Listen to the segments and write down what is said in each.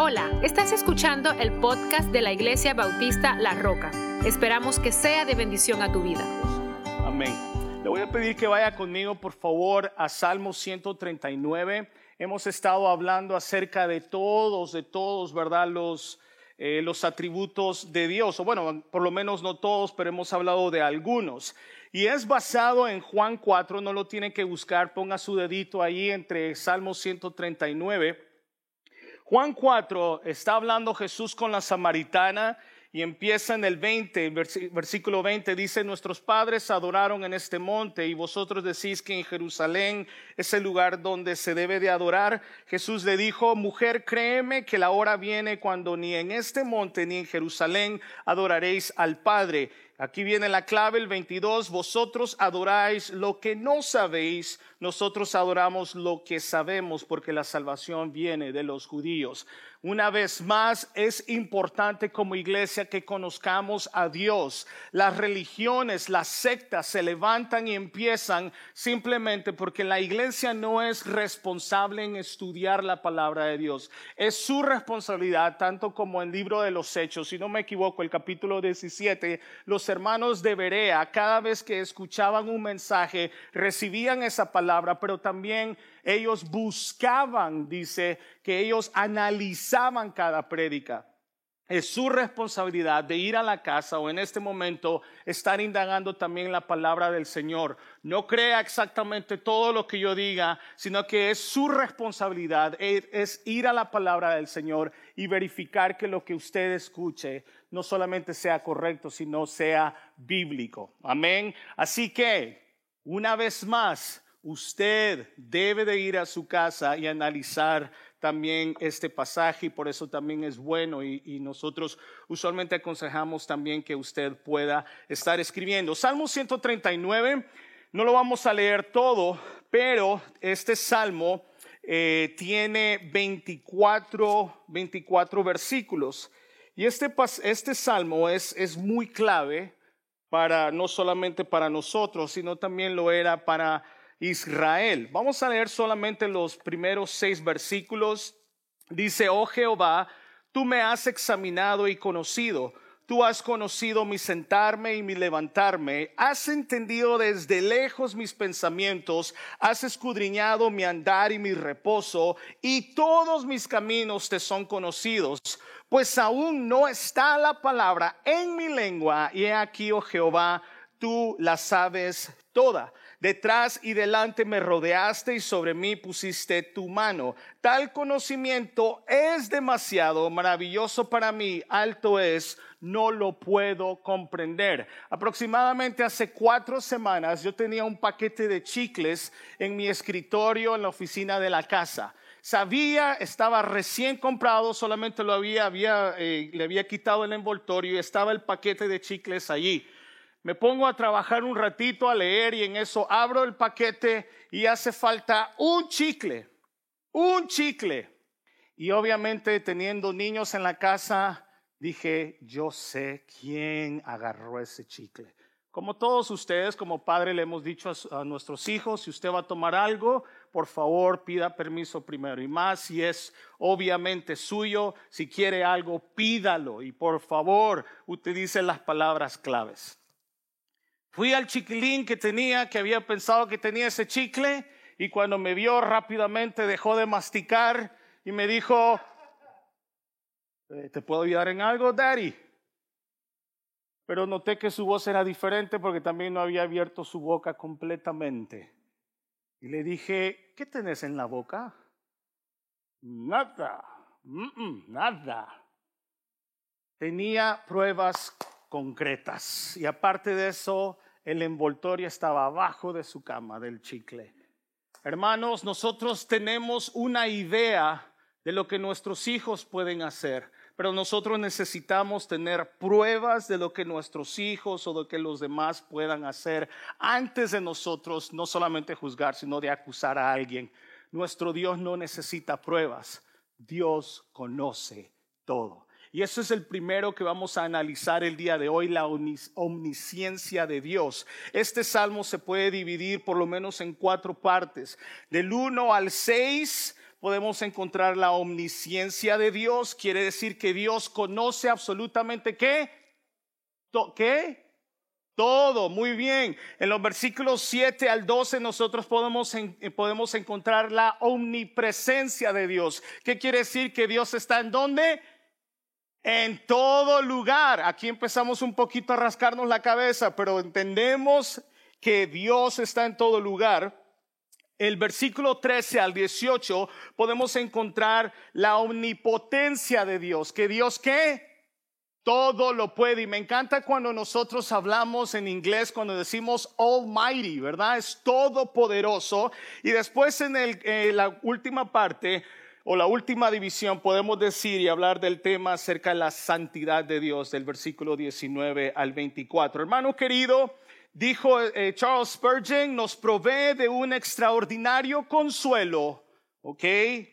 Hola, estás escuchando el podcast de la Iglesia Bautista La Roca. Esperamos que sea de bendición a tu vida. Amén. Le voy a pedir que vaya conmigo, por favor, a Salmo 139. Hemos estado hablando acerca de todos, de todos, ¿verdad? Los, eh, los atributos de Dios. O bueno, por lo menos no todos, pero hemos hablado de algunos. Y es basado en Juan 4, no lo tiene que buscar, ponga su dedito ahí entre Salmo 139 Juan 4 está hablando Jesús con la samaritana y empieza en el 20, versículo 20, dice, nuestros padres adoraron en este monte y vosotros decís que en Jerusalén es el lugar donde se debe de adorar. Jesús le dijo, mujer, créeme que la hora viene cuando ni en este monte ni en Jerusalén adoraréis al Padre. Aquí viene la clave, el 22, vosotros adoráis lo que no sabéis, nosotros adoramos lo que sabemos porque la salvación viene de los judíos. Una vez más, es importante como iglesia que conozcamos a Dios. Las religiones, las sectas se levantan y empiezan simplemente porque la iglesia no es responsable en estudiar la palabra de Dios. Es su responsabilidad, tanto como el libro de los Hechos, si no me equivoco, el capítulo 17, los hermanos de Berea, cada vez que escuchaban un mensaje, recibían esa palabra, pero también ellos buscaban, dice, que ellos analizaban cada prédica. Es su responsabilidad de ir a la casa o en este momento estar indagando también la palabra del Señor. No crea exactamente todo lo que yo diga, sino que es su responsabilidad, es ir a la palabra del Señor y verificar que lo que usted escuche no solamente sea correcto, sino sea bíblico. Amén. Así que, una vez más, usted debe de ir a su casa y analizar también este pasaje y por eso también es bueno y, nosotros usualmente aconsejamos también que usted pueda estar escribiendo. Salmo 139, no lo vamos a leer todo, pero este salmo eh, tiene 24, 24 versículos y este, este salmo es, es muy clave para no solamente para nosotros, sino también lo era para Israel. Vamos a leer solamente los primeros seis versículos. Dice, oh Jehová, tú me has examinado y conocido. Tú has conocido mi sentarme y mi levantarme, has entendido desde lejos mis pensamientos, has escudriñado mi andar y mi reposo, y todos mis caminos te son conocidos, pues aún no está la palabra en mi lengua, y he aquí, oh Jehová, tú la sabes toda. Detrás y delante me rodeaste y sobre mí pusiste tu mano. Tal conocimiento es demasiado maravilloso para mí, alto es, no lo puedo comprender. Aproximadamente hace cuatro semanas yo tenía un paquete de chicles en mi escritorio en la oficina de la casa sabía, estaba recién comprado, solamente lo había, había eh, le había quitado el envoltorio y estaba el paquete de chicles allí me pongo a trabajar un ratito, a leer y en eso abro el paquete y hace falta un chicle, un chicle. Y obviamente teniendo niños en la casa, dije, yo sé quién agarró ese chicle. Como todos ustedes, como padre, le hemos dicho a, nuestros hijos, si usted va a tomar algo, por favor pida permiso primero. Y más si es obviamente suyo, si quiere algo, pídalo. Y por favor, utilice las palabras claves. Fui al chiquilín que tenía, que había pensado que tenía ese chicle, y cuando me vio rápidamente dejó de masticar y me dijo, eh, ¿te puedo ayudar en algo, Daddy? Pero noté que su voz era diferente porque también no había abierto su boca completamente. Y le dije, ¿qué tenés en la boca? Nada, nada. Tenía pruebas concretas. Y aparte de eso, el envoltorio estaba abajo de su cama del chicle. Hermanos, nosotros tenemos una idea de lo que nuestros hijos pueden hacer, pero nosotros necesitamos tener pruebas de lo que nuestros hijos o de que los demás puedan hacer antes de nosotros no solamente juzgar, sino de acusar a alguien. Nuestro Dios no necesita pruebas, Dios conoce todo. Y eso es el primero que vamos a analizar el día de hoy, la omnisciencia de Dios. Este salmo se puede dividir por lo menos en cuatro partes. Del 1 al 6 podemos encontrar la omnisciencia de Dios. Quiere decir que Dios conoce absolutamente qué. ¿Qué? Todo, muy bien. En los versículos 7 al 12 nosotros podemos, eh, podemos encontrar la omnipresencia de Dios. ¿Qué quiere decir que Dios está en dónde? En todo lugar. Aquí empezamos un poquito a rascarnos la cabeza, pero entendemos que Dios está en todo lugar. El versículo 13 al 18 podemos encontrar la omnipotencia de Dios. ¿Que Dios qué? todo lo puede. Y me encanta cuando nosotros hablamos en inglés, cuando decimos Almighty, ¿verdad? Es todopoderoso. Y después en el, eh, la última parte o la última división podemos decir y hablar del tema acerca de la santidad de Dios, del versículo 19 al 24. Hermano querido, dijo eh, Charles Spurgeon, nos provee de un extraordinario consuelo. ¿ok?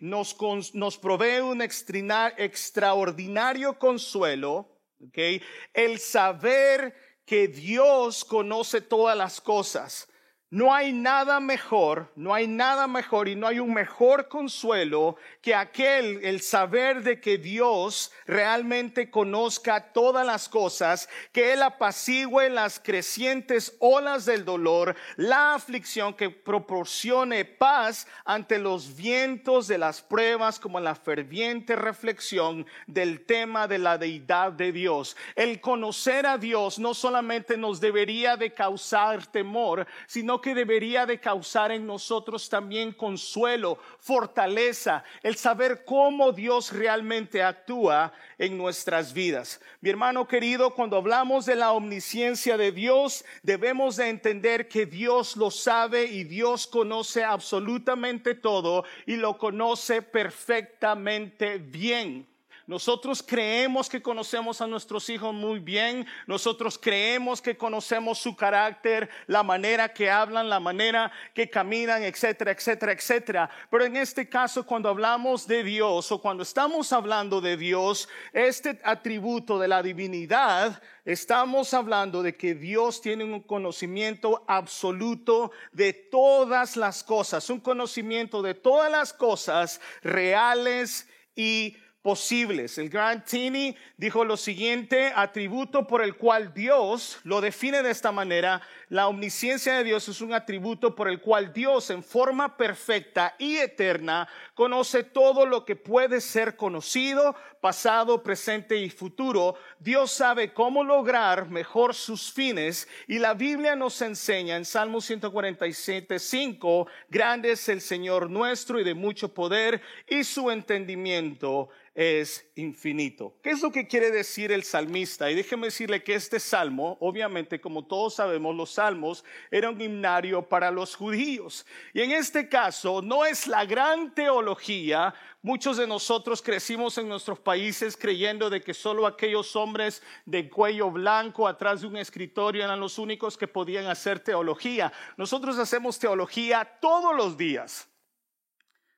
Nos, nos provee un extraordinario consuelo Okay. El saber que Dios conoce todas las cosas no hay nada mejor, no hay nada mejor y no hay un mejor consuelo que aquel, el saber de que Dios realmente conozca todas las cosas, que Él apacigüe las crecientes olas del dolor, la aflicción, que proporcione paz ante los vientos de las pruebas, como la ferviente reflexión del tema de la deidad de Dios. El conocer a Dios no solamente nos debería de causar temor, sino que debería de causar en nosotros también consuelo, fortaleza, el saber cómo Dios realmente actúa en nuestras vidas. Mi hermano querido, cuando hablamos de la omnisciencia de Dios, debemos de entender que Dios lo sabe y Dios conoce absolutamente todo y lo conoce perfectamente bien. Nosotros creemos que conocemos a nuestros hijos muy bien, nosotros creemos que conocemos su carácter, la manera que hablan, la manera que caminan, etcétera, etcétera, etcétera. Pero en este caso, cuando hablamos de Dios o cuando estamos hablando de Dios, este atributo de la divinidad, estamos hablando de que Dios tiene un conocimiento absoluto de todas las cosas, un conocimiento de todas las cosas reales y posibles. El Grand Tini dijo lo siguiente, atributo por el cual Dios lo define de esta manera, la omnisciencia de Dios es un atributo por el cual Dios en forma perfecta y eterna conoce todo lo que puede ser conocido, pasado, presente y futuro. Dios sabe cómo lograr mejor sus fines y la Biblia nos enseña en Salmo 147, 5, grande es el Señor nuestro y de mucho poder y su entendimiento es infinito. ¿Qué es lo que quiere decir el salmista? Y déjeme decirle que este salmo, obviamente, como todos sabemos, los salmos eran un himnario para los judíos. Y en este caso, no es la gran teología. Muchos de nosotros crecimos en nuestros países creyendo de que solo aquellos hombres de cuello blanco atrás de un escritorio eran los únicos que podían hacer teología. Nosotros hacemos teología todos los días.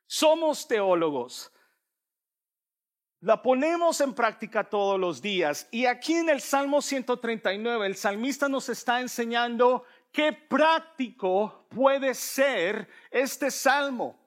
Somos teólogos la ponemos en práctica todos los días. Y aquí en el Salmo 139, el salmista nos está enseñando qué práctico puede ser este salmo.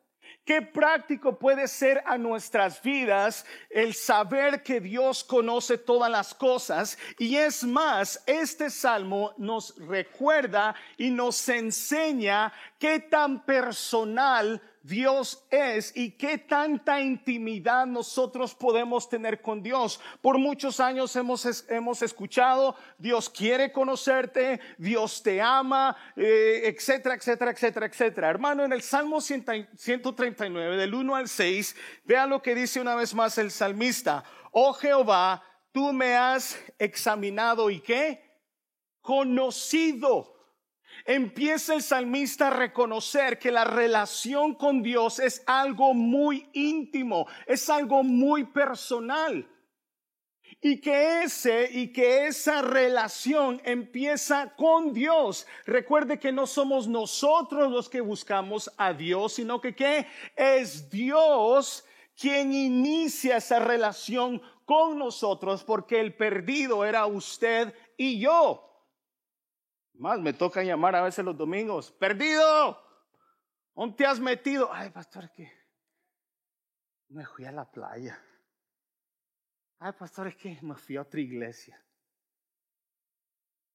Qué práctico puede ser a nuestras vidas el saber que Dios conoce todas las cosas. Y es más, este salmo nos recuerda y nos enseña qué tan personal Dios es y qué tanta intimidad nosotros podemos tener con Dios. Por muchos años hemos, hemos escuchado, Dios quiere conocerte, Dios te ama, eh, etcétera, etcétera, etcétera, etcétera. Hermano, en el Salmo 139, del 1 al 6, vea lo que dice una vez más el salmista. Oh Jehová, tú me has examinado y qué? Conocido empieza el salmista a reconocer que la relación con Dios es algo muy íntimo, es algo muy personal. Y que ese y que esa relación empieza con Dios. Recuerde que no somos nosotros los que buscamos a Dios, sino que ¿qué? es Dios quien inicia esa relación con nosotros, porque el perdido era usted y yo. Más me toca llamar a veces los domingos. Perdido. ¿Dónde te has metido? Ay, pastor, que Me fui a la playa. Ay, pastor, es que me fui a otra iglesia.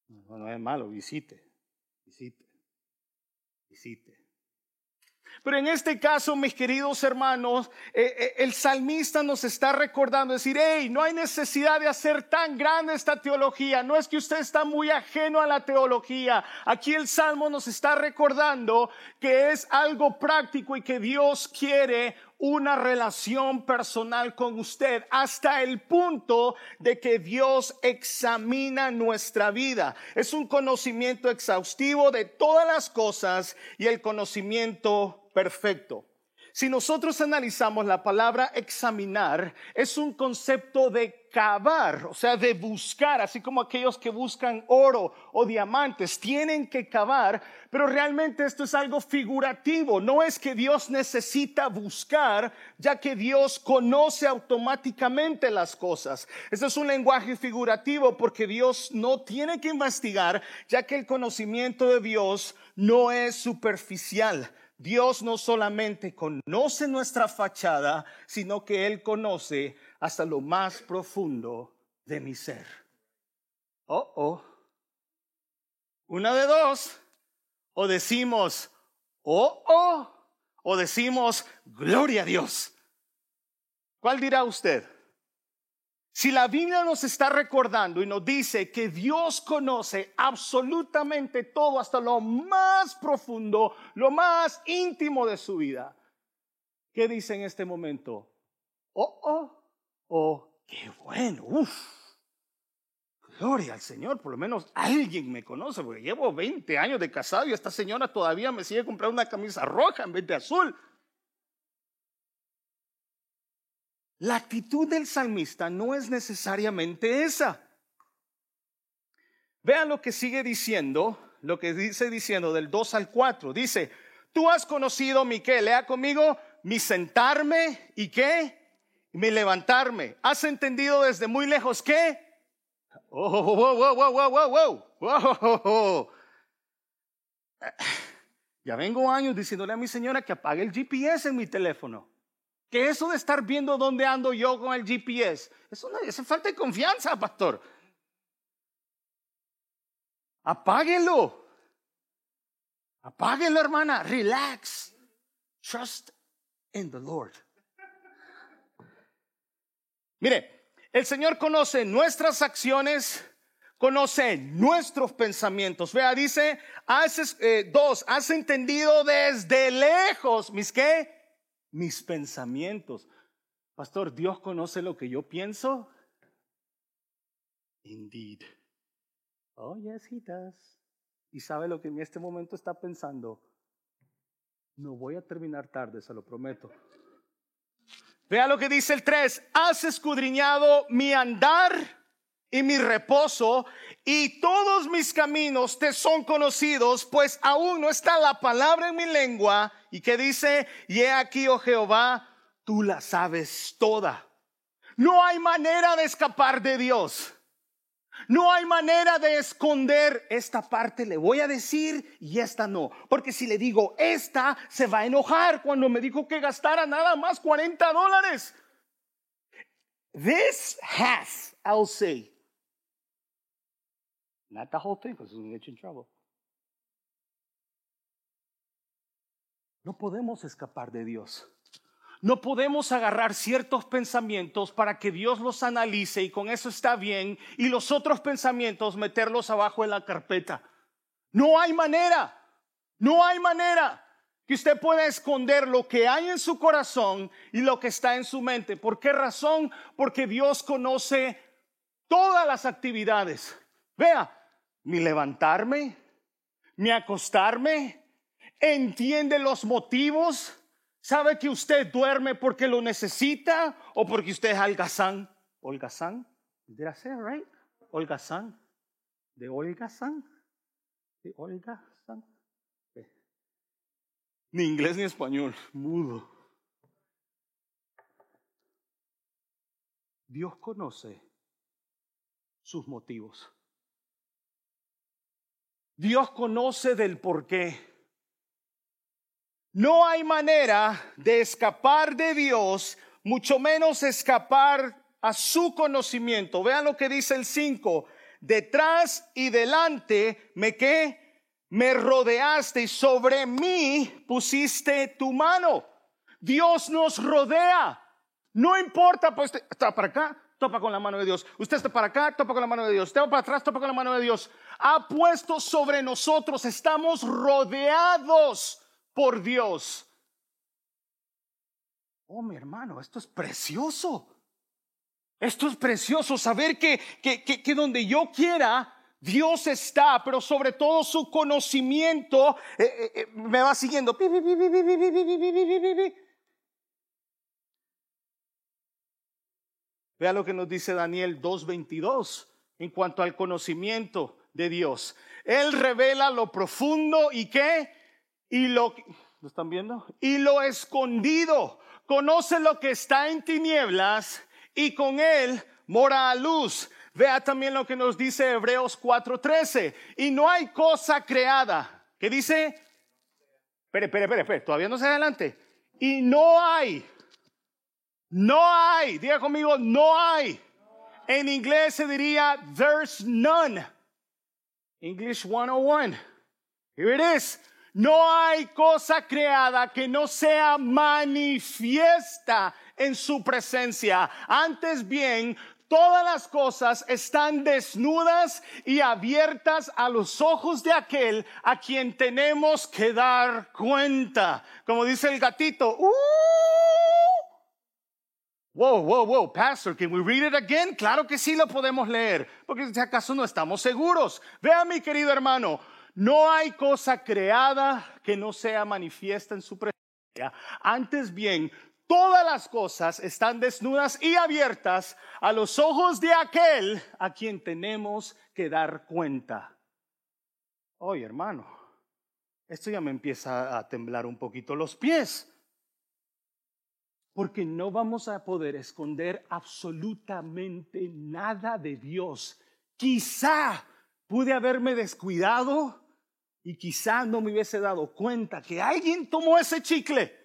No, no es malo, visite, visite, visite. Pero en este caso, mis queridos hermanos, eh, eh, el salmista nos está recordando, decir, hey, no hay necesidad de hacer tan grande esta teología, no es que usted está muy ajeno a la teología. Aquí el salmo nos está recordando que es algo práctico y que Dios quiere una relación personal con usted hasta el punto de que Dios examina nuestra vida. Es un conocimiento exhaustivo de todas las cosas y el conocimiento perfecto. Si nosotros analizamos la palabra examinar, es un concepto de cavar, o sea, de buscar, así como aquellos que buscan oro o diamantes, tienen que cavar, pero realmente esto es algo figurativo, no es que Dios necesita buscar, ya que Dios conoce automáticamente las cosas. Esto es un lenguaje figurativo porque Dios no tiene que investigar, ya que el conocimiento de Dios no es superficial. Dios no solamente conoce nuestra fachada, sino que Él conoce hasta lo más profundo de mi ser. Oh, oh. Una de dos. O decimos, oh, oh. O decimos, gloria a Dios. ¿Cuál dirá usted? Si la Biblia nos está recordando y nos dice que Dios conoce absolutamente todo hasta lo más profundo, lo más íntimo de su vida, ¿qué dice en este momento? Oh, oh, oh, qué bueno, uff. Gloria al Señor, por lo menos alguien me conoce, porque llevo 20 años de casado y esta señora todavía me sigue comprando una camisa roja en vez de azul. La actitud del salmista no es necesariamente esa. Vean lo que sigue diciendo, lo que dice diciendo del 2 al 4. Dice, tú has conocido mi qué, lea conmigo, mi sentarme y qué, mi levantarme. ¿Has entendido desde muy lejos qué? Oh, wow, wow. Ya vengo años diciéndole a mi señora que apague el GPS en mi teléfono. Que eso de estar viendo dónde ando yo con el GPS, eso no, es falta de confianza, pastor. Apáguelo. Apáguelo, hermana. Relax. Trust in the Lord. Mire, el Señor conoce nuestras acciones, conoce nuestros pensamientos. Vea, dice, haces, eh, dos, has entendido desde lejos, mis qué? mis pensamientos. Pastor, ¿Dios conoce lo que yo pienso? Indeed. Oh, yes, he does. Y sabe lo que en este momento está pensando. No voy a terminar tarde, se lo prometo. Vea lo que dice el 3. Has escudriñado mi andar y mi reposo, y todos mis caminos te son conocidos, pues aún no está la palabra en mi lengua. Y que dice, y he aquí, oh Jehová, tú la sabes toda. No hay manera de escapar de Dios. No hay manera de esconder esta parte, le voy a decir y esta no. Porque si le digo esta, se va a enojar cuando me dijo que gastara nada más 40 dólares. This has, I'll say, Not the whole thing, because it's going to get you in trouble. No podemos escapar de Dios. No podemos agarrar ciertos pensamientos para que Dios los analice y con eso está bien y los otros pensamientos meterlos abajo en la carpeta. No hay manera, no hay manera que usted pueda esconder lo que hay en su corazón y lo que está en su mente. ¿Por qué razón? Porque Dios conoce todas las actividades. Vea, mi levantarme, mi acostarme, entiende los motivos, sabe que usted duerme porque lo necesita o porque usted es algazán. Holgazán, did I say it right? Holgazán, de holgazán, de holgazán. Ni inglés ni español, mudo. Dios conoce sus motivos. Dios conoce del por qué. No hay manera de escapar de Dios mucho menos escapar a su conocimiento. Vean lo que dice el 5. Detrás y delante me que me rodeaste y sobre mí pusiste tu mano. Dios nos rodea. No importa, pues está para acá, topa con la mano de Dios. Usted está para acá, topa con la mano de Dios. Usted para atrás, topa con la mano de Dios. Ha puesto sobre nosotros, estamos rodeados por Dios. Oh, mi hermano, esto es precioso. Esto es precioso, saber que, que, que, donde yo quiera, Dios está, pero sobre todo su conocimiento me va siguiendo. Vea lo que nos dice Daniel 2.22 en cuanto al conocimiento de Dios. Él revela lo profundo y qué? Y lo, ¿lo están viendo? Y lo escondido. Conoce lo que está en tinieblas y con él mora a luz. Vea también lo que nos dice Hebreos 4:13. Y no hay cosa creada. ¿Qué dice? Espere, espere, espere, espere. Todavía no se adelante. Y no hay no hay, diga conmigo, no hay. En inglés se diría, there's none. English 101. Here it is. No hay cosa creada que no sea manifiesta en su presencia. Antes bien, todas las cosas están desnudas y abiertas a los ojos de aquel a quien tenemos que dar cuenta. Como dice el gatito, ¡uh! Wow, wow, wow, Pastor, can we read it again? Claro que sí lo podemos leer, porque si acaso no estamos seguros. Vea, mi querido hermano, no hay cosa creada que no sea manifiesta en su presencia. Antes bien, todas las cosas están desnudas y abiertas a los ojos de aquel a quien tenemos que dar cuenta. Oye, hermano, esto ya me empieza a temblar un poquito los pies porque no vamos a poder esconder absolutamente nada de Dios. Quizá pude haberme descuidado y quizá no me hubiese dado cuenta que alguien tomó ese chicle.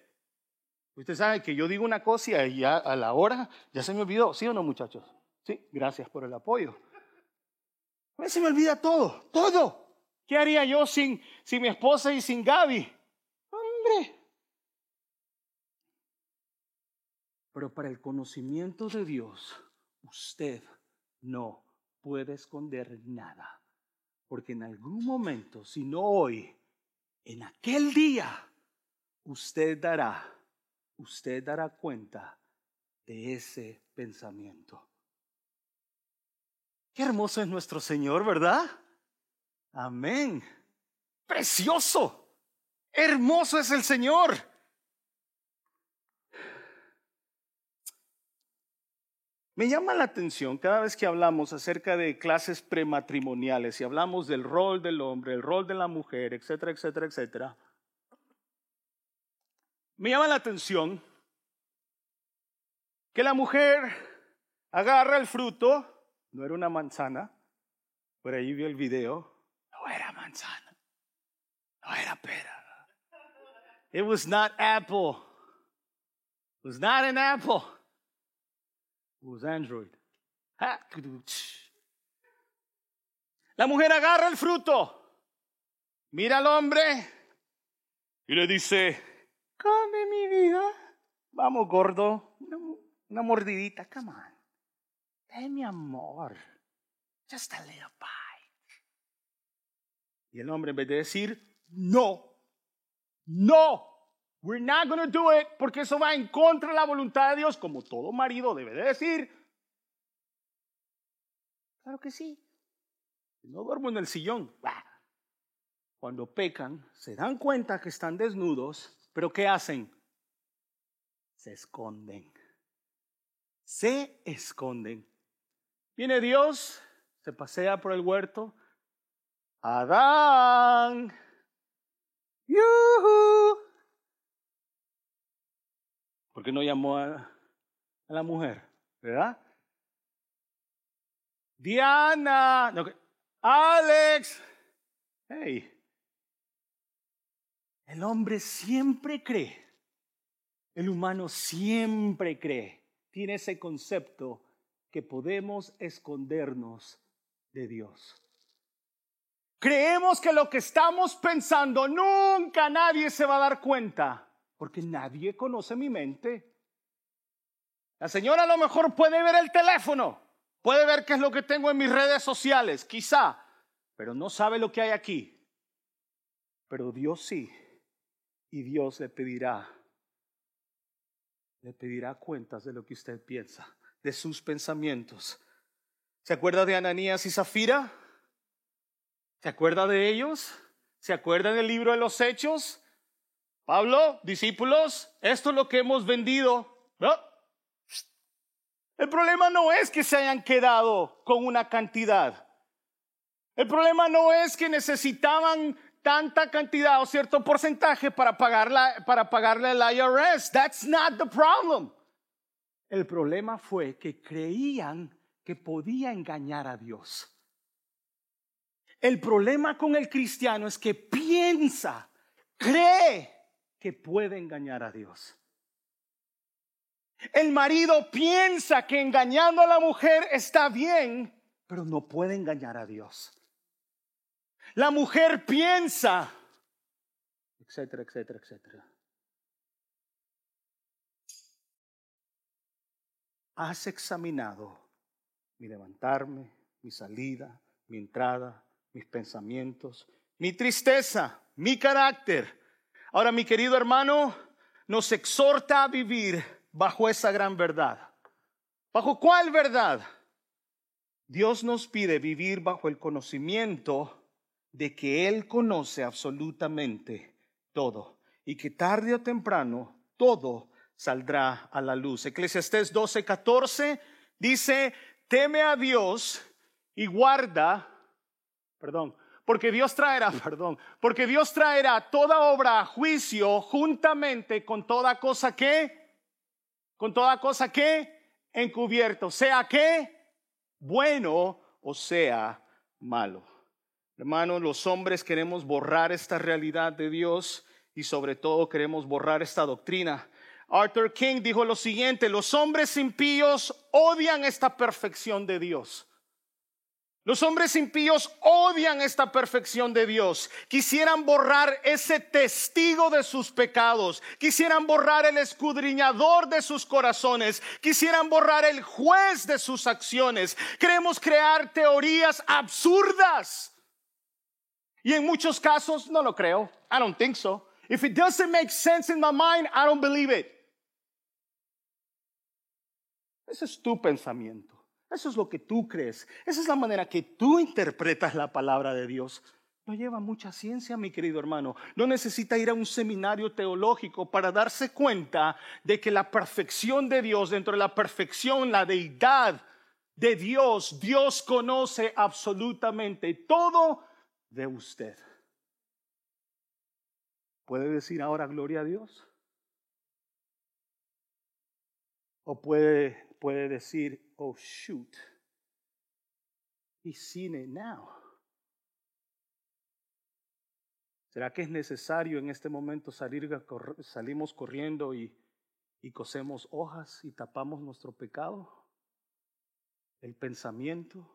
Usted sabe que yo digo una cosa y ya a la hora ya se me olvidó, ¿sí o no muchachos? Sí, gracias por el apoyo. A veces se me olvida todo, todo. ¿Qué haría yo sin, sin mi esposa y sin Gaby? Hombre, Pero para el conocimiento de Dios, usted no puede esconder nada. Porque en algún momento, si no hoy, en aquel día, usted dará, usted dará cuenta de ese pensamiento. Qué hermoso es nuestro Señor, ¿verdad? Amén. Precioso. Hermoso es el Señor. Me llama la atención cada vez que hablamos acerca de clases prematrimoniales y hablamos del rol del hombre, el rol de la mujer, etcétera, etcétera, etcétera. Me llama la atención que la mujer agarra el fruto, no era una manzana, por ahí vio el video, no era manzana, no era pera. It was not apple. It was not an apple Android. La mujer agarra el fruto, mira al hombre y le dice, come mi vida, vamos gordo, una, mordidita, come on, ven mi amor, just a little bite. Y el hombre en vez de decir, no, no, We're not going to do it porque eso va en contra de la voluntad de Dios, como todo marido debe de decir. Claro que sí. No duermo en el sillón. Cuando pecan, se dan cuenta que están desnudos, pero ¿qué hacen? Se esconden. Se esconden. Viene Dios, se pasea por el huerto. Adán. ¡Yuhu! ¿Por qué no llamó a, la mujer? ¿Verdad? Diana, Alex. Hey. El hombre siempre cree El humano siempre cree, tiene ese concepto que podemos escondernos de Dios. Creemos que lo que estamos pensando nunca nadie se va a dar cuenta, porque nadie conoce mi mente. La señora a lo mejor puede ver el teléfono, puede ver qué es lo que tengo en mis redes sociales, quizá, pero no sabe lo que hay aquí. Pero Dios sí, y Dios le pedirá, le pedirá cuentas de lo que usted piensa de sus pensamientos. ¿Se acuerda de Ananías y Zafira? ¿Se acuerda de ellos? ¿Se acuerda del libro de los Hechos? Pablo, discípulos, esto es lo que hemos vendido. ¿No? El problema no es que se hayan quedado con una cantidad. El problema no es que necesitaban tanta cantidad o cierto porcentaje para, pagarla, para pagarle al IRS. That's not the problem. El problema fue que creían que podía engañar a Dios. El problema con el cristiano es que piensa, cree que puede engañar a Dios. El marido piensa que engañando a la mujer está bien, pero no puede engañar a Dios. La mujer piensa, etcétera, etcétera, etcétera. has examinado mi levantarme, mi salida, mi entrada, mis pensamientos, mi tristeza, mi carácter. Ahora, mi querido hermano, nos exhorta a vivir bajo esa gran verdad. ¿Bajo cuál verdad? Dios nos pide vivir bajo el conocimiento de que Él conoce absolutamente todo y que tarde o temprano todo saldrá a la luz. Eclesiastés 12, 14 dice, teme a Dios y guarda, perdón, porque Dios traerá, perdón, porque Dios traerá toda obra a juicio juntamente con toda cosa que, con toda cosa que encubierto, sea que bueno o sea malo. Hermanos, los hombres queremos borrar esta realidad de Dios y sobre todo queremos borrar esta doctrina Arthur King dijo lo siguiente, los hombres impíos odian esta perfección de Dios. Los hombres impíos odian esta perfección de Dios. Quisieran borrar ese testigo de sus pecados. Quisieran borrar el escudriñador de sus corazones. Quisieran borrar el juez de sus acciones. Queremos crear teorías absurdas. Y en muchos casos no lo creo. I don't think so. If it doesn't make sense in my mind, I don't believe it. Ese es tu pensamiento. Eso es lo que tú crees. Esa es la manera que tú interpretas la palabra de Dios. No lleva mucha ciencia, mi querido hermano. No necesita ir a un seminario teológico para darse cuenta de que la perfección de Dios, dentro de la perfección, la deidad de Dios, Dios conoce absolutamente todo de usted. ¿Puede decir ahora gloria a Dios? ¿O puede puede decir, oh shoot, he's seen it now. ¿Será que es necesario en este momento salir, salimos corriendo y, y cosemos hojas y tapamos nuestro pecado? El pensamiento.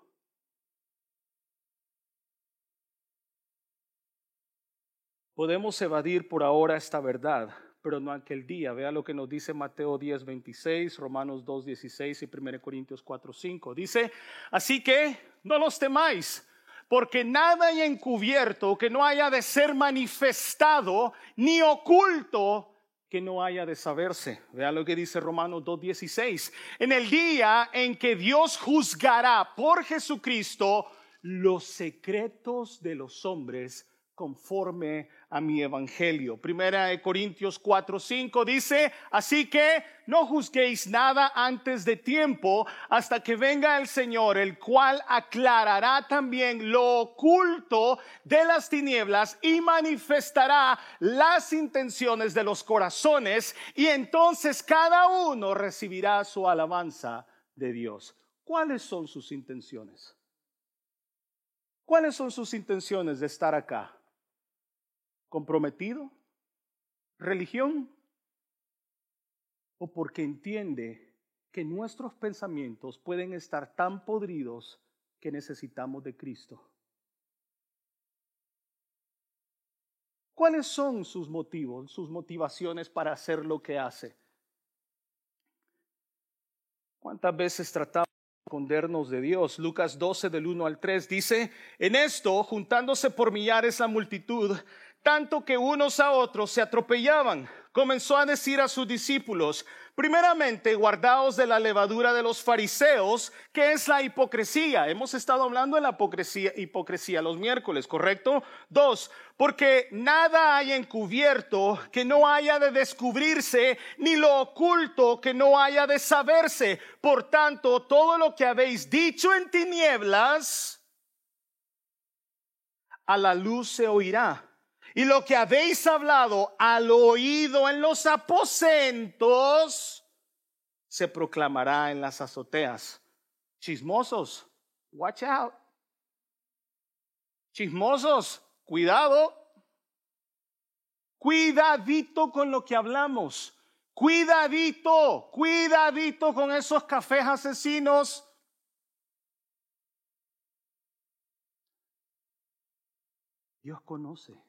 Podemos evadir por ahora esta verdad pero no aquel día. Vea lo que nos dice Mateo 10, 26, Romanos 2, 16 y 1 Corintios 4, 5. Dice, así que no los temáis, porque nada hay encubierto que no haya de ser manifestado, ni oculto que no haya de saberse. Vea lo que dice Romanos 2.16. En el día en que Dios juzgará por Jesucristo los secretos de los hombres conforme a mi evangelio. Primera de Corintios 4, 5 dice, así que no juzguéis nada antes de tiempo hasta que venga el Señor, el cual aclarará también lo oculto de las tinieblas y manifestará las intenciones de los corazones y entonces cada uno recibirá su alabanza de Dios. ¿Cuáles son sus intenciones? ¿Cuáles son sus intenciones de estar acá? Comprometido, religión, o porque entiende que nuestros pensamientos pueden estar tan podridos que necesitamos de Cristo. ¿Cuáles son sus motivos, sus motivaciones para hacer lo que hace? ¿Cuántas veces tratamos de escondernos de Dios? Lucas 12 del 1 al 3 dice, en esto, juntándose por millares la multitud, tanto que unos a otros se atropellaban comenzó a decir a sus discípulos, primeramente, guardaos de la levadura de los fariseos, que es la hipocresía. Hemos estado hablando de la hipocresía, hipocresía los miércoles, ¿correcto? Dos, porque nada hay encubierto que no haya de descubrirse, ni lo oculto que no haya de saberse. Por tanto, todo lo que habéis dicho en tinieblas, a la luz se oirá y lo que habéis hablado al oído en los aposentos se proclamará en las azoteas. Chismosos, watch out. Chismosos, cuidado. Cuidadito con lo que hablamos. Cuidadito, cuidadito con esos cafés asesinos. Dios conoce.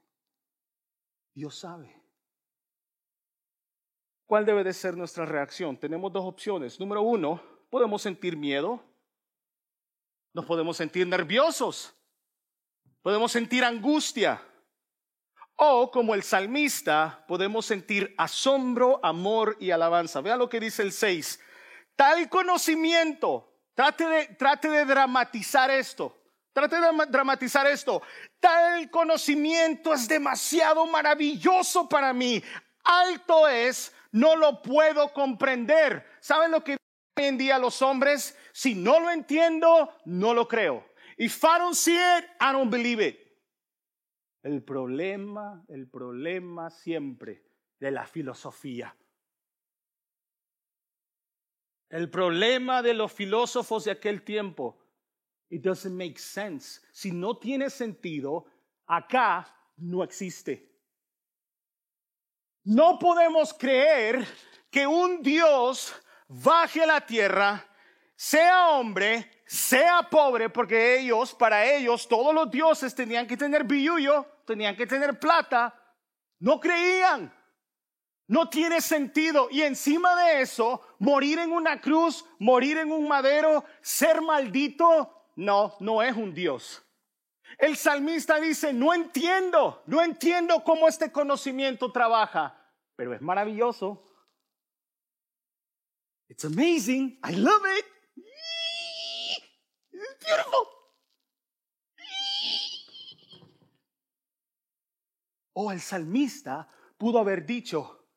Dios sabe. ¿Cuál debe de ser nuestra reacción? Tenemos dos opciones. Número uno, podemos sentir miedo, nos podemos sentir nerviosos, podemos sentir angustia, o como el salmista, podemos sentir asombro, amor y alabanza. Vea lo que dice el 6. Tal conocimiento, trate de dramatizar esto. Trate de dramatizar esto. Tal conocimiento es demasiado maravilloso para mí. Alto es, no lo puedo comprender. ¿Saben lo que hoy en día los hombres? Si no lo entiendo, no lo creo. If I don't see it, I don't believe it. El problema, el problema siempre de la filosofía. El problema de los filósofos de aquel tiempo It doesn't make sense. Si no tiene sentido, acá no existe. No podemos creer que un Dios baje a la tierra, sea hombre, sea pobre, porque ellos, para ellos, todos los dioses tenían que tener billuyo, tenían que tener plata. No creían. No tiene sentido. Y encima de eso, morir en una cruz, morir en un madero, ser maldito, no, no es un Dios. El salmista dice, no entiendo, no entiendo cómo este conocimiento trabaja, pero es maravilloso. It's amazing. I love it. It's beautiful. O el salmista pudo haber dicho,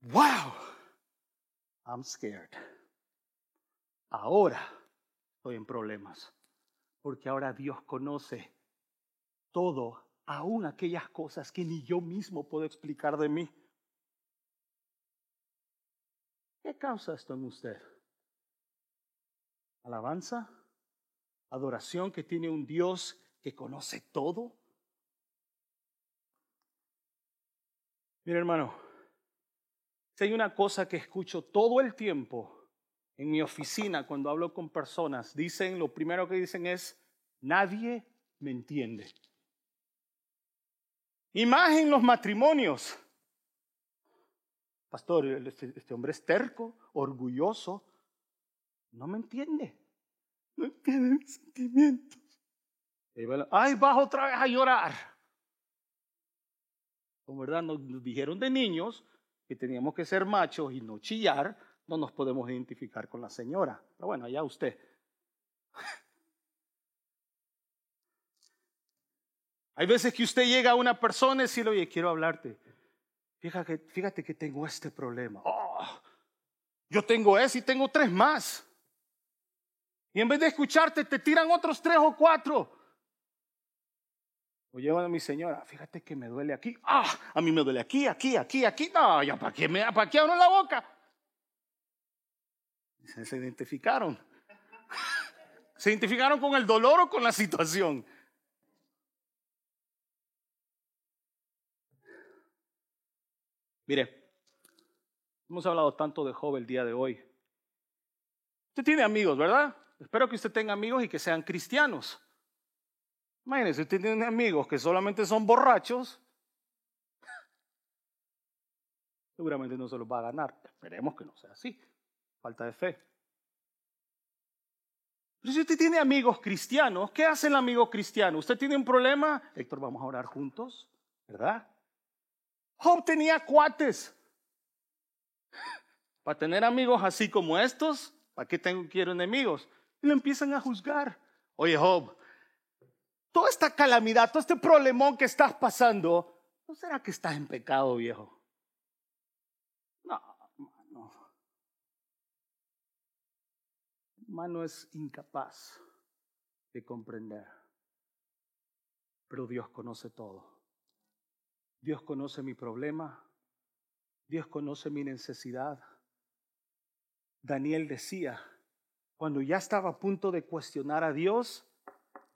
wow, I'm scared. Ahora estoy en problemas. Porque ahora Dios conoce todo, aún aquellas cosas que ni yo mismo puedo explicar de mí. ¿Qué causa esto en usted? ¿Alabanza? ¿Adoración que tiene un Dios que conoce todo? Mira hermano, si hay una cosa que escucho todo el tiempo, en mi oficina, cuando hablo con personas, dicen, lo primero que dicen es, nadie me entiende. Imagen los matrimonios. Pastor, este, este, hombre es terco, orgulloso, no me entiende. No entiende mis sentimientos. Ay, bajo otra vez a llorar. Como verdad, nos dijeron de niños que teníamos que ser machos y no chillar no nos podemos identificar con la señora. Pero bueno, allá usted. Hay veces que usted llega a una persona y dice, oye, quiero hablarte. Fíjate, fíjate que tengo este problema. Oh, yo tengo ese y tengo tres más. Y en vez de escucharte, te tiran otros tres o cuatro. O llevan a mi señora, fíjate que me duele aquí. Ah, a mí me duele aquí, aquí, aquí, aquí. No, ya para qué, me, para qué abro la boca. Se identificaron. Se identificaron con el dolor o con la situación. Mire, Hemos hablado tanto de Job el día de hoy. Usted tiene amigos, ¿verdad? Espero que usted tenga amigos y que sean cristianos. Imagínense, usted tiene amigos que solamente son borrachos. Seguramente no se los va a ganar. Esperemos que no sea así. Falta de fe. Pero si usted tiene amigos cristianos, ¿qué hace el amigo cristiano? ¿Usted tiene un problema? Héctor, vamos a orar juntos, ¿verdad? Job tenía cuates. Para tener amigos así como estos, ¿para qué tengo, quiero enemigos? Y lo empiezan a juzgar. Oye, Job, toda esta calamidad, todo este problemón que estás pasando, ¿no será que estás en pecado, viejo? No, no. Mano es incapaz de comprender. Pero Dios conoce todo. Dios conoce mi problema. Dios conoce mi necesidad. Daniel decía, cuando ya estaba a punto de cuestionar a Dios,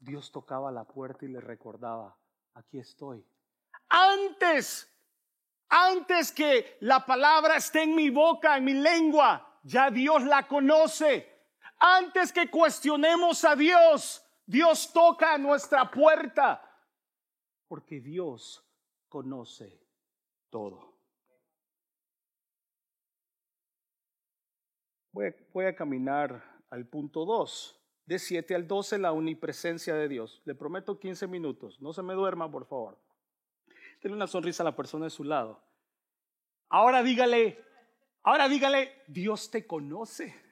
Dios tocaba la puerta y le recordaba, aquí estoy. Antes, antes que la palabra esté en mi boca, en mi lengua, ya Dios la conoce. Antes que cuestionemos a Dios, Dios toca a nuestra puerta, porque Dios conoce todo. Voy a, caminar al punto 2. De 7 al 12, la omnipresencia de Dios. Le prometo 15 minutos. No se me duerma, por favor. Tiene una sonrisa a la persona de su lado. Ahora dígale, ahora dígale, Dios te conoce.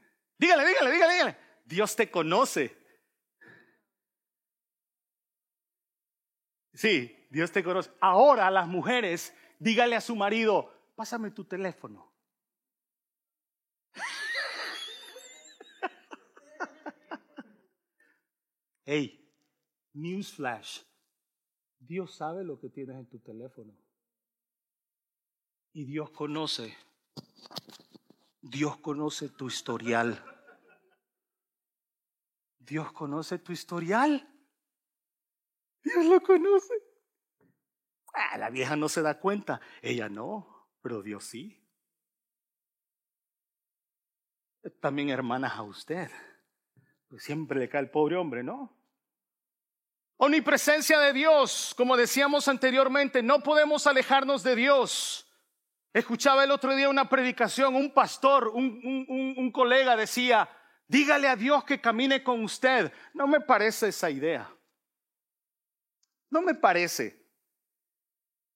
Dígale, dígale, dígale, dígale. Dios te conoce. Sí, Dios te conoce. Ahora las mujeres, dígale a su marido, pásame tu teléfono. Hey, newsflash. Dios sabe lo que tienes en tu teléfono. Y Dios conoce. Dios conoce tu historial. Dios conoce tu historial. Dios lo conoce. Ah, la vieja no se da cuenta. Ella no, pero Dios sí. También hermanas a usted. Pues siempre le cae el pobre hombre, ¿no? Omnipresencia de Dios, como decíamos anteriormente, no podemos alejarnos de Dios. Escuchaba el otro día una predicación, un pastor, un, un, un, colega decía, dígale a Dios que camine con usted. No me parece esa idea. No me parece.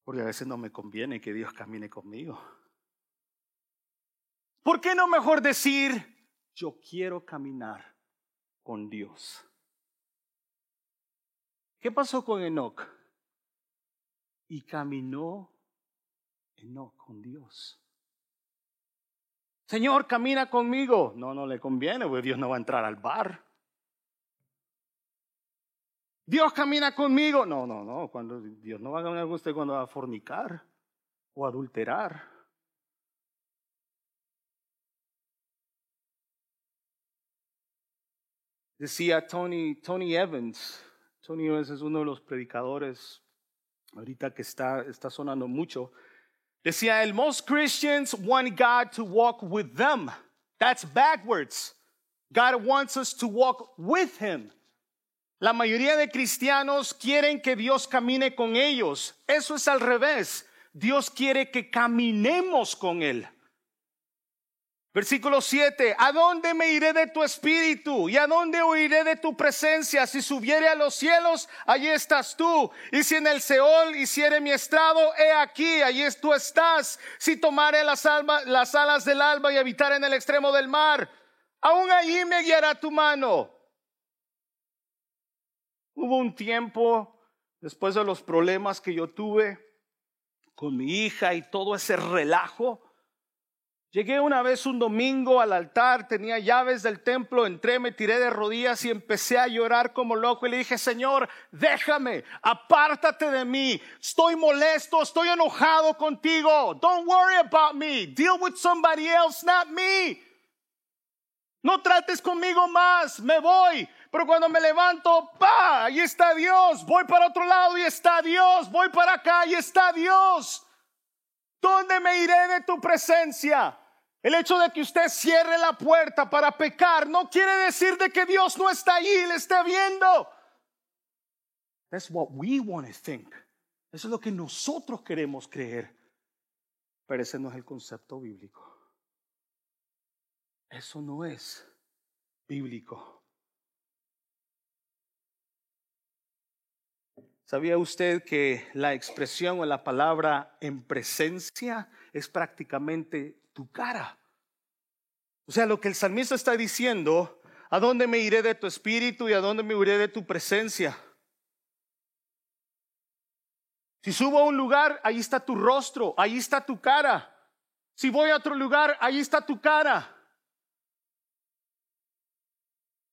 Porque a veces no me conviene que Dios camine conmigo. ¿Por qué no mejor decir, yo quiero caminar con Dios. ¿Qué pasó con Enoch? Y caminó Enoch con Dios. Señor, camina conmigo. No, no le conviene, porque Dios no va a entrar al bar. Dios camina conmigo. No, no, no. Cuando Dios no va a caminar con usted cuando va a fornicar o adulterar. Decía Tony, Evans, Tony Evans es uno de los predicadores ahorita que está sonando mucho. Decía él, most Christians want God to walk with them. That's backwards. God wants us to walk with Him. La mayoría de cristianos quieren que Dios camine con ellos. Eso es al revés. Dios quiere que caminemos con Él. Versículo 7, ¿a dónde me iré de tu espíritu? ¿Y a dónde huiré de tu presencia? Si subiere a los cielos, allí estás tú. Y si en el Seol hiciere mi estrado, he aquí, allí tú estás. Si tomare las, las alas del alba y habitar en el extremo del mar, aún allí me guiará tu mano. Hubo un tiempo, después de los problemas que yo tuve con mi hija y todo ese relajo, Llegué una vez un domingo al altar, tenía llaves del templo, entré, me tiré de rodillas y empecé a llorar como loco y le dije, Señor, déjame, apártate de mí, estoy molesto, estoy enojado contigo, don't worry about me, deal with somebody else, not me. No trates conmigo más, me voy. Pero cuando me levanto, pa, ahí está Dios. Voy para otro lado y está Dios. Voy para acá y está Dios. ¿Dónde me iré de tu presencia? El hecho de que usted cierre la puerta para pecar no quiere decir de que Dios no está ahí, le está viendo. That's what we want to think. Eso es lo que nosotros queremos creer. Pero ese no es el concepto bíblico. Eso no es bíblico. ¿Sabía usted que la expresión o la palabra en presencia es prácticamente tu cara? O sea, lo que el salmista está diciendo, ¿a dónde me iré de tu espíritu y a dónde me iré de tu presencia? Si subo a un lugar, ahí está tu rostro, ahí está tu cara. Si voy a otro lugar, ahí está tu cara.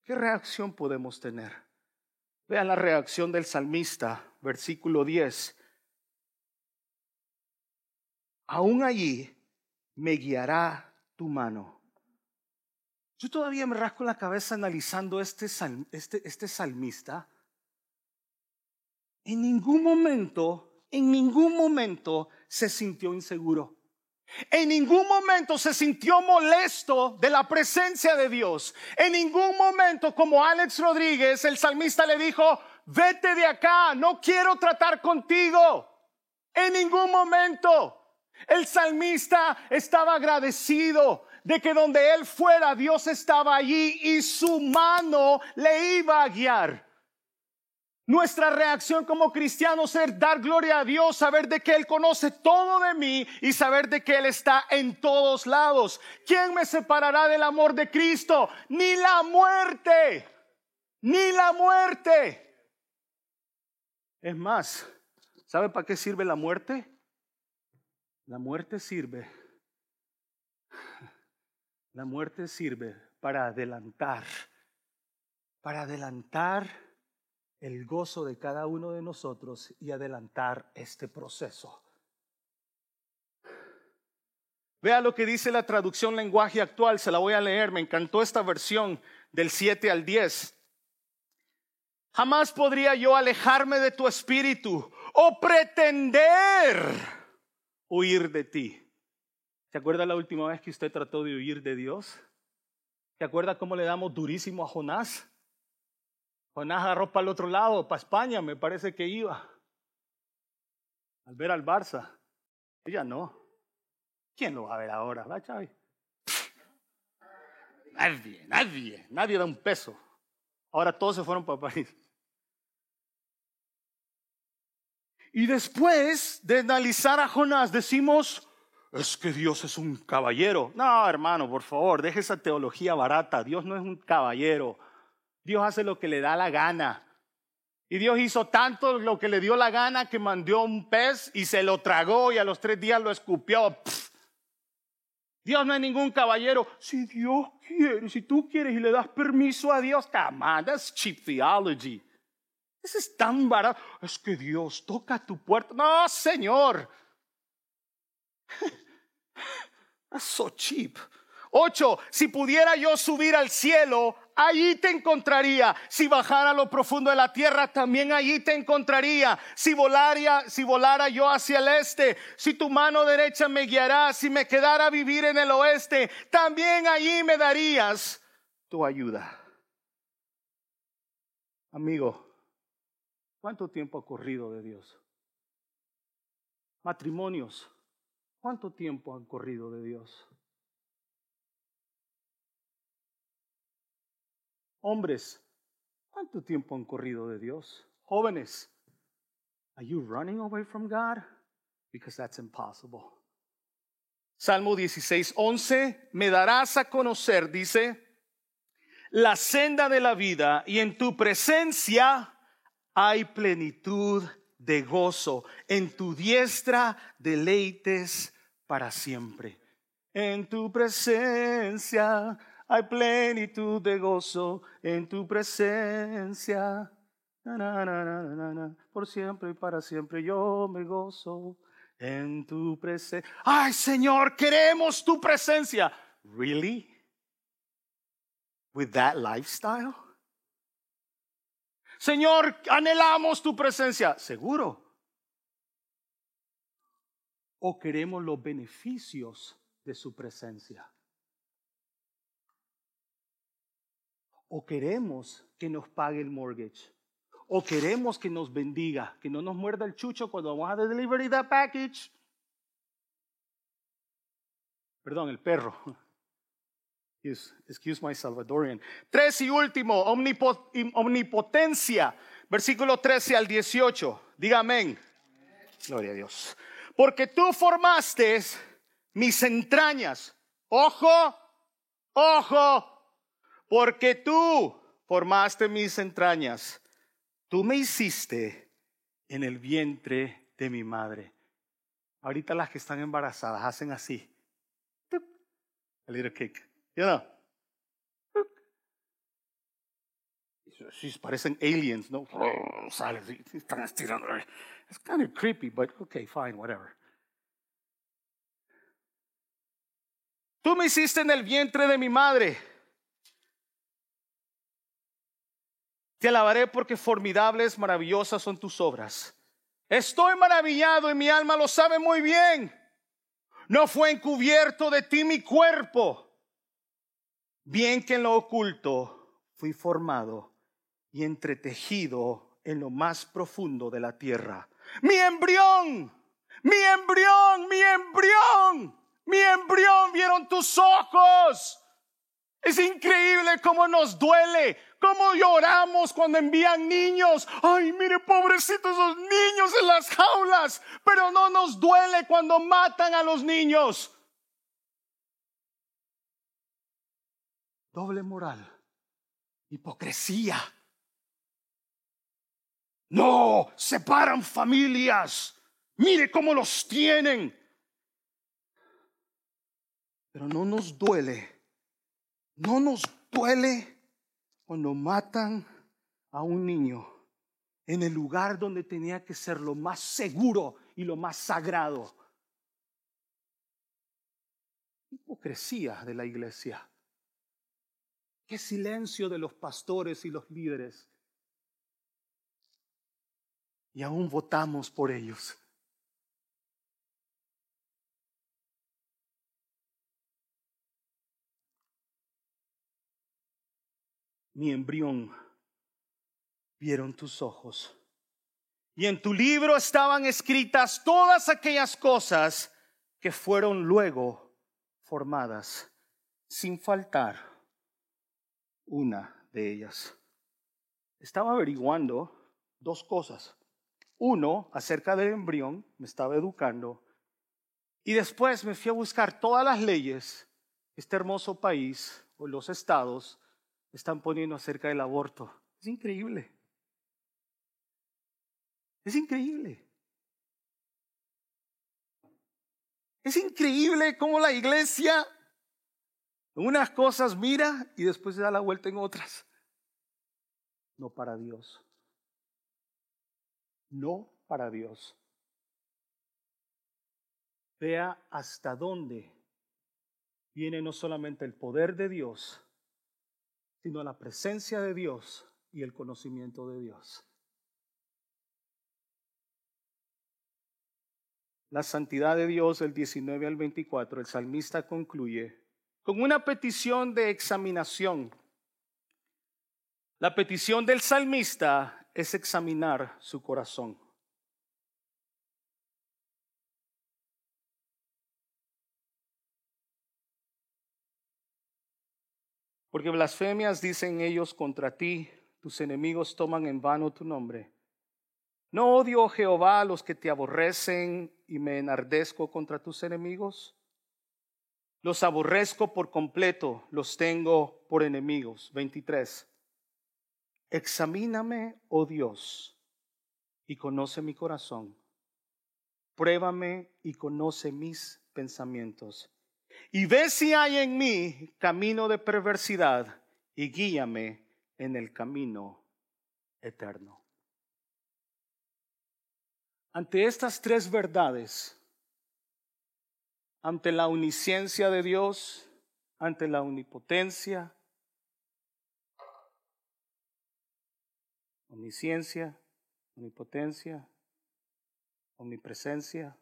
¿Qué reacción podemos tener? Vean la reacción del salmista, versículo 10. Aún allí me guiará tu mano. Yo todavía me rasco la cabeza analizando este, este, este salmista. En ningún momento, en ningún momento se sintió inseguro. En ningún momento se sintió molesto de la presencia de Dios. En ningún momento, como Alex Rodríguez, el salmista le dijo, vete de acá, no quiero tratar contigo. En ningún momento. El salmista estaba agradecido de que donde él fuera, Dios estaba allí y su mano le iba a guiar. Nuestra reacción como cristianos es dar gloria a Dios, saber de que Él conoce todo de mí y saber de que Él está en todos lados. ¿Quién me separará del amor de Cristo? Ni la muerte, ni la muerte. Es más, ¿sabe para qué sirve la muerte? La muerte sirve. La muerte sirve para adelantar, para adelantar el gozo de cada uno de nosotros y adelantar este proceso. Vea lo que dice la traducción lenguaje actual, se la voy a leer, me encantó esta versión del 7 al 10. Jamás podría yo alejarme de tu espíritu o pretender huir de ti. ¿Se acuerda la última vez que usted trató de huir de Dios? ¿Se acuerda cómo le damos durísimo a Jonás? Jonás agarró para el otro lado, para España, me parece que iba. Al ver al Barça. Ella no. ¿Quién lo va a ver ahora? ¿Va, Chavi? Nadie, nadie, nadie da un peso. Ahora todos se fueron para París. Y después de analizar a Jonás, decimos, es que Dios es un caballero. No, hermano, por favor, deje esa teología barata. Dios no es un caballero. Dios hace lo que le da la gana. Y Dios hizo tanto lo que le dio la gana que mandó un pez y se lo tragó y a los tres días lo escupió. Dios no es ningún caballero. Si Dios quiere, si tú quieres y le das permiso a Dios, come on, that's cheap theology. Eso es tan barato. Es que Dios toca tu puerta. No, Señor. That's so cheap. Ocho, si pudiera yo subir al cielo, allí te encontraría. Si bajara a lo profundo de la tierra, también allí te encontraría. Si volaría, si volara yo hacia el este, si tu mano derecha me guiará, si me quedara a vivir en el oeste, también allí me darías tu ayuda. Amigo, ¿cuánto tiempo ha corrido de Dios? Matrimonios, ¿cuánto tiempo han corrido de Dios? Hombres, ¿cuánto tiempo han corrido de Dios? Jóvenes, are you running away from God? Because that's impossible. Salmo 16, 11, me darás a conocer, dice, la senda de la vida y en tu presencia hay plenitud de gozo. En tu diestra deleites para siempre. En tu presencia hay plenitud de gozo en tu presencia. Por siempre y para siempre yo me gozo en tu presencia. Ay Señor, queremos tu presencia. Really? With that lifestyle? Señor, anhelamos tu presencia. Seguro. ¿O queremos los beneficios de su presencia? O queremos que nos pague el mortgage, o queremos que nos bendiga, que no nos muerda el chucho cuando vamos a delivery that package. Perdón, el perro. Excuse my Salvadorian. Tres y último, omnipotencia. Versículo 13 al 18. Diga amén. Gloria a Dios. Porque tú formaste mis entrañas. Ojo, ojo. Porque tú formaste mis entrañas. Tú me hiciste en el vientre de mi madre. Ahorita las que están embarazadas hacen así. A little kick. You know. parecen aliens, ¿no? Salen, están estirando. It's kind of creepy, but okay, fine, whatever. Tú me hiciste en el vientre de mi madre. Te alabaré porque formidables, maravillosas son tus obras. Estoy maravillado y mi alma lo sabe muy bien. No fue encubierto de ti mi cuerpo. Bien que en lo oculto fui formado y entretejido en lo más profundo de la tierra. Mi embrión, mi embrión, mi embrión, mi embrión vieron tus ojos. Es increíble cómo nos duele, cómo lloramos cuando envían niños. Ay, mire, pobrecitos esos niños en las jaulas. Pero no nos duele cuando matan a los niños. Doble moral, hipocresía. No, separan familias. Mire cómo los tienen. Pero no nos duele no nos duele cuando matan a un niño en el lugar donde tenía que ser lo más seguro y lo más sagrado. Hipocresía de la iglesia. Qué silencio de los pastores y los líderes. Y aún votamos por ellos. Mi embrión vieron tus ojos. Y en tu libro estaban escritas todas aquellas cosas que fueron luego formadas, sin faltar una de ellas. Estaba averiguando dos cosas. Uno, acerca del embrión, me estaba educando. Y después me fui a buscar todas las leyes, este hermoso país, o los estados, están poniendo acerca del aborto. Es increíble. Es increíble. Es increíble cómo la iglesia unas cosas mira y después se da la vuelta en otras. No para Dios. No para Dios. Vea hasta dónde viene no solamente el poder de Dios, sino la presencia de Dios y el conocimiento de Dios. La santidad de Dios, el 19 al 24, el salmista concluye con una petición de examinación. La petición del salmista es examinar su corazón. Porque blasfemias dicen ellos contra ti, tus enemigos toman en vano tu nombre. ¿No odio, Jehová, a los que te aborrecen y me enardezco contra tus enemigos? Los aborrezco por completo, los tengo por enemigos. 23. Examíname, oh Dios, y conoce mi corazón. Pruébame y conoce mis pensamientos y ve si hay en mí camino de perversidad y guíame en el camino eterno. Ante estas tres verdades, ante la omnisciencia de Dios, ante la omnipotencia, omnisciencia, omnipotencia, omnipresencia,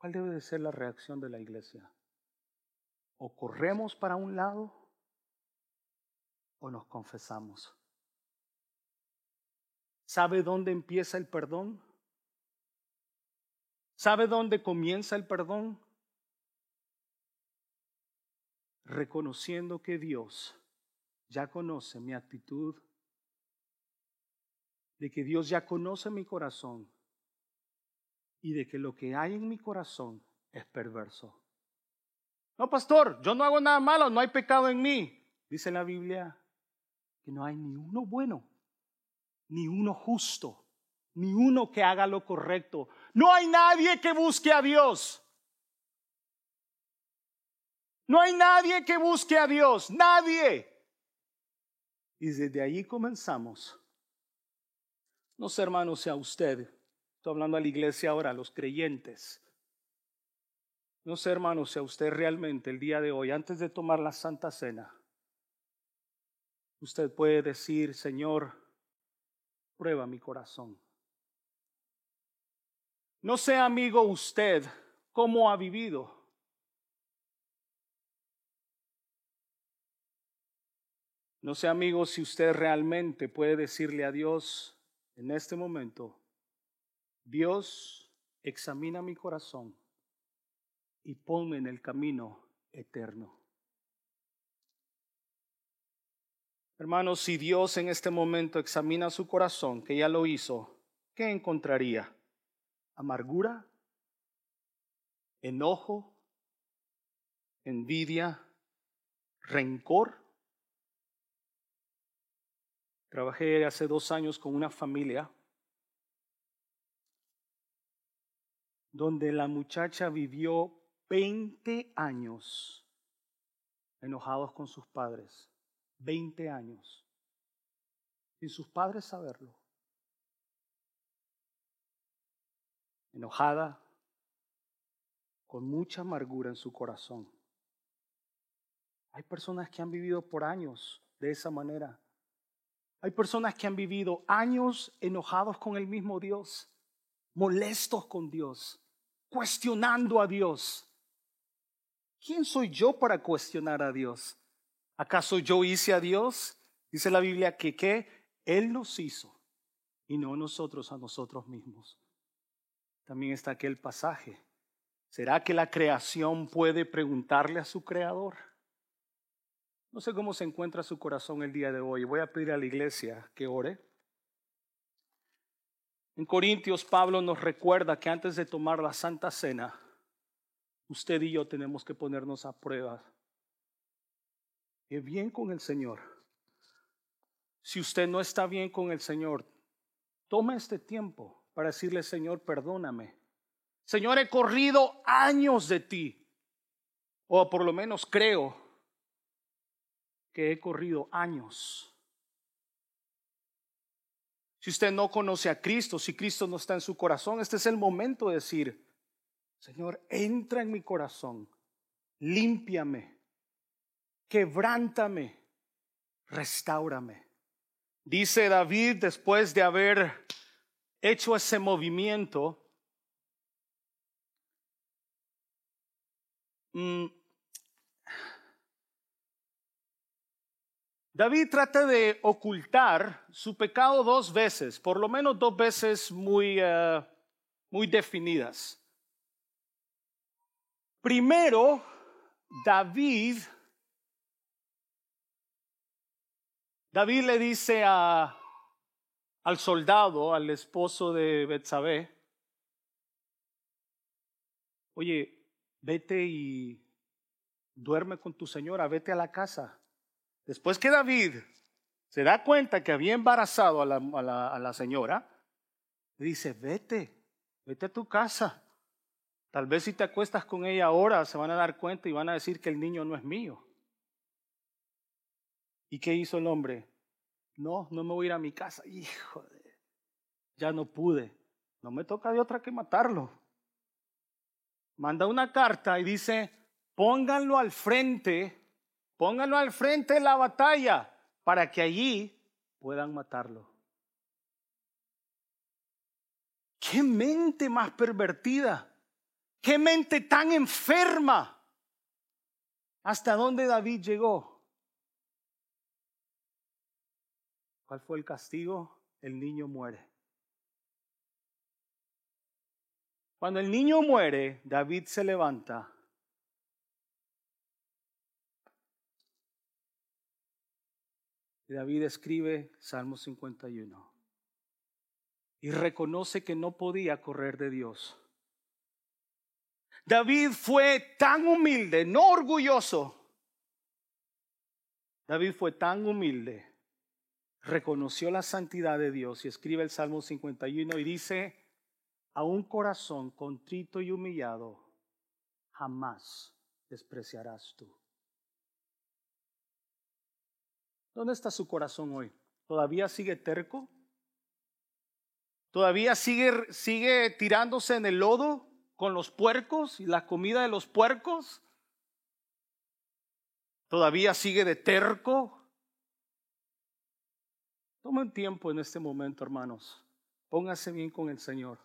¿Cuál debe de ser la reacción de la iglesia? O corremos para un lado o nos confesamos. ¿Sabe dónde empieza el perdón? ¿Sabe dónde comienza el perdón? Reconociendo que Dios ya conoce mi actitud, de que Dios ya conoce mi corazón y de que lo que hay en mi corazón es perverso. No, pastor, yo no hago nada malo, no hay pecado en mí. Dice la Biblia que no hay ni uno bueno, ni uno justo, ni uno que haga lo correcto. No hay nadie que busque a Dios. No hay nadie que busque a Dios, nadie. Y desde ahí comenzamos. No sé, hermano, sea usted, estoy hablando a la iglesia ahora, a los creyentes. No sé, hermano, sea usted realmente el día de hoy, antes de tomar la Santa Cena, usted puede decir, Señor, prueba mi corazón. No sé, amigo, usted cómo ha vivido. No sé, amigo, si usted realmente puede decirle a Dios en este momento, Dios, examina mi corazón y ponme en el camino eterno. Hermanos, si Dios en este momento examina su corazón, que ya lo hizo, ¿qué encontraría? ¿Amargura? ¿Enojo? ¿Envidia? ¿Rencor? Trabajé hace dos años con una familia donde la muchacha vivió 20 años enojados con sus padres. 20 años. Sin sus padres saberlo. Enojada, con mucha amargura en su corazón. Hay personas que han vivido por años de esa manera. Hay personas que han vivido años enojados con el mismo Dios, molestos con Dios, cuestionando a Dios. ¿Quién soy yo para cuestionar a Dios? ¿Acaso yo hice a Dios? Dice la Biblia que ¿qué? Él nos hizo y no nosotros a nosotros mismos. También está aquel pasaje. ¿Será que la creación puede preguntarle a su creador? No sé cómo se encuentra su corazón el día de hoy. Voy a pedir a la iglesia que ore. En Corintios, Pablo nos recuerda que antes de tomar la Santa Cena, usted y yo tenemos que ponernos a prueba. ¿Es bien con el Señor? Si usted no está bien con el Señor, toma este tiempo para decirle, Señor, perdóname. Señor, he corrido años de ti. O por lo menos creo que he corrido años. Si usted no conoce a Cristo, si Cristo no está en su corazón, este es el momento de decir, Señor, entra en mi corazón, límpiame, quebrántame, restaurame. Dice David después de haber hecho ese movimiento, mm, David trata de ocultar su pecado dos veces, por lo menos dos veces muy, eh, muy definidas. Primero, David, David le dice a, al soldado, al esposo de Betsabé, oye, vete y duerme con tu señora, vete a la casa. Después que David se da cuenta que había embarazado a la, señora, dice, vete, vete a tu casa. Tal vez si te acuestas con ella ahora se van a dar cuenta y van a decir que el niño no es mío. ¿Y qué hizo el hombre? No, no me voy a ir a mi casa. Hijo de, ya no pude. No me toca de otra que matarlo. Manda una carta y dice, pónganlo al frente Pónganlo al frente de la batalla para que allí puedan matarlo. ¿Qué mente más pervertida? ¿Qué mente tan enferma? ¿Hasta dónde David llegó? ¿Cuál fue el castigo? El niño muere. Cuando el niño muere, David se levanta. Y David escribe Salmo 51. Y reconoce que no podía correr de Dios. David fue tan humilde, no orgulloso. David fue tan humilde, reconoció la santidad de Dios y escribe el Salmo 51 y dice, a un corazón contrito y humillado, jamás despreciarás tú. ¿Dónde está su corazón hoy? ¿Todavía sigue terco? ¿Todavía sigue, sigue tirándose en el lodo con los puercos y la comida de los puercos? ¿Todavía sigue de terco? Tomen tiempo en este momento, hermanos. Pónganse bien con el Señor.